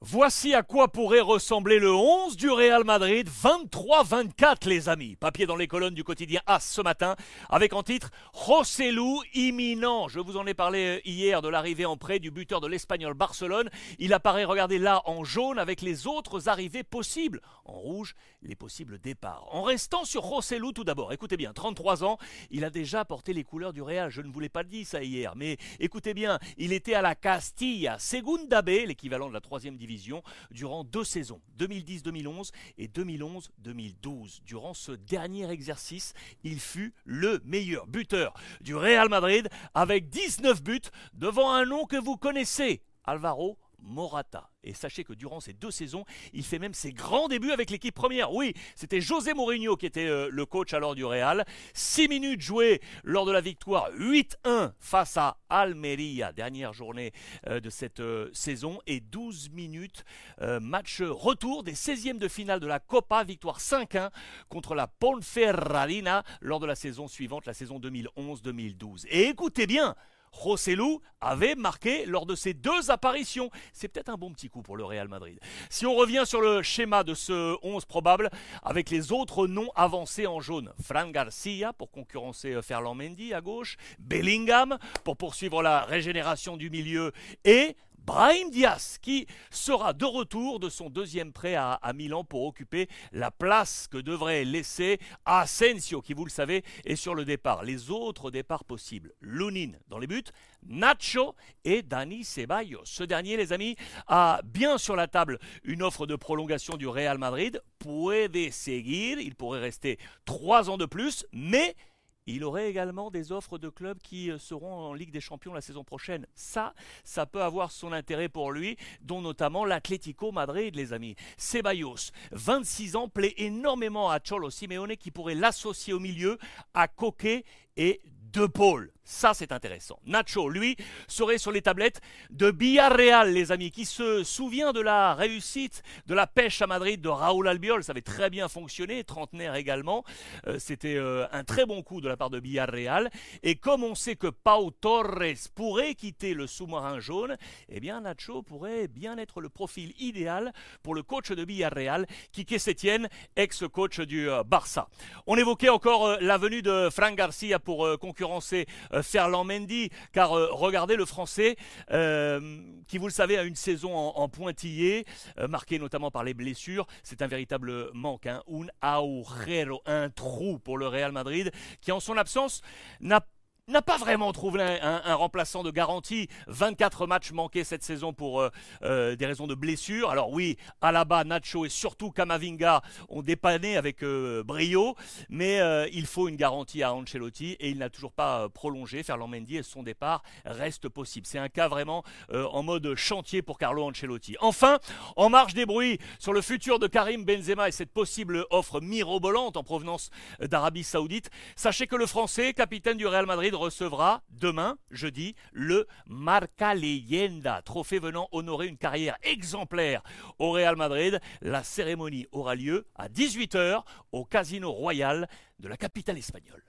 Voici à quoi pourrait ressembler le 11 du Real Madrid, 23-24 les amis. Papier dans les colonnes du quotidien As ce matin, avec en titre Rossellou imminent. Je vous en ai parlé euh, hier de l'arrivée en prêt du buteur de l'Espagnol Barcelone. Il apparaît, regardez là, en jaune avec les autres arrivées possibles. En rouge, les possibles départs. En restant sur Rossellou tout d'abord, écoutez bien, 33 ans, il a déjà porté les couleurs du Real. Je ne vous l'ai pas dit ça hier, mais écoutez bien, il était à la Castilla, Segunda B, l'équivalent de la troisième division durant deux saisons, 2010-2011 et 2011-2012. Durant ce dernier exercice, il fut le meilleur buteur du Real Madrid avec 19 buts devant un nom que vous connaissez, Alvaro Morata. Et sachez que durant ces deux saisons, il fait même ses grands débuts avec l'équipe première. Oui, c'était José Mourinho qui était euh, le coach alors du Real. Six minutes jouées lors de la victoire 8-1 face à Almeria, dernière journée euh, de cette euh, saison. Et 12 minutes, match retour des 16e de finale de la Copa, victoire 5-1 contre la Ponferradina lors de la saison suivante, la saison 2011-2012. Et écoutez bien, Rossellou avait marqué lors de ses deux apparitions. C'est peut-être un bon petit coup pour le Real Madrid. Si on revient sur le schéma de ce 11 probable, avec les autres noms avancés en jaune, Fran Garcia pour concurrencer euh, Ferland Mendy à gauche, Bellingham pour poursuivre la régénération du milieu et Brahim Diaz, qui sera de retour de son deuxième prêt à, Milan pour occuper la place que devrait laisser Asensio, qui, vous le savez, est sur le départ. Les autres départs possibles, Lunin dans les buts, Nacho et Dani Ceballos. Ce dernier, les amis, a bien sur la table une offre de prolongation du Real Madrid. Puede seguir, il pourrait rester trois ans de plus, mais il aurait également des offres de clubs qui euh, seront en Ligue des Champions la saison prochaine. Ça, ça peut avoir son intérêt pour lui, dont notamment l'Atlético Madrid, les amis. Ceballos, 26 ans, plaît énormément à Cholo Simeone qui pourrait l'associer au milieu à Coquet et De Paul. Ça, c'est intéressant. Nacho, lui, serait sur les tablettes de Villarreal, les amis, qui se souvient de la réussite de la pêche à Madrid de Raúl Albiol. Ça avait très bien fonctionné, trentenaire également. Euh, c'était euh, un très bon coup de la part de Villarreal. Et comme on sait que Pau Torres pourrait quitter le sous-marin jaune, eh bien, Nacho pourrait bien être le profil idéal pour le coach de Villarreal, Kike Setien, ex-coach du euh, Barça. On évoquait encore la venue de Frank Garcia pour concurrencer Ferland Mendy, car euh, regardez le français, euh, qui vous le savez a une saison en, pointillé, marquée notamment par les blessures, c'est un véritable manque, hein. un agujero, un trou pour le Real Madrid, qui en son absence n'a n'a pas vraiment trouvé un, remplaçant de garantie. 24 matchs manqués cette saison pour euh, euh, des raisons de blessure. Alors oui, Alaba, Nacho et surtout Kamavinga ont dépanné avec euh, brio, mais il faut une garantie à Ancelotti et il n'a toujours pas prolongé. Ferland Mendy et son départ reste possible. C'est un cas vraiment en mode chantier pour Carlo Ancelotti. Enfin, en marge des bruits sur le futur de Karim Benzema et cette possible offre mirobolante en provenance d'Arabie Saoudite, sachez que le Français, capitaine du Real Madrid, recevra demain, jeudi, le Marca Leyenda, trophée venant honorer une carrière exemplaire au Real Madrid. La cérémonie aura lieu à 18h au Casino Royal de la capitale espagnole.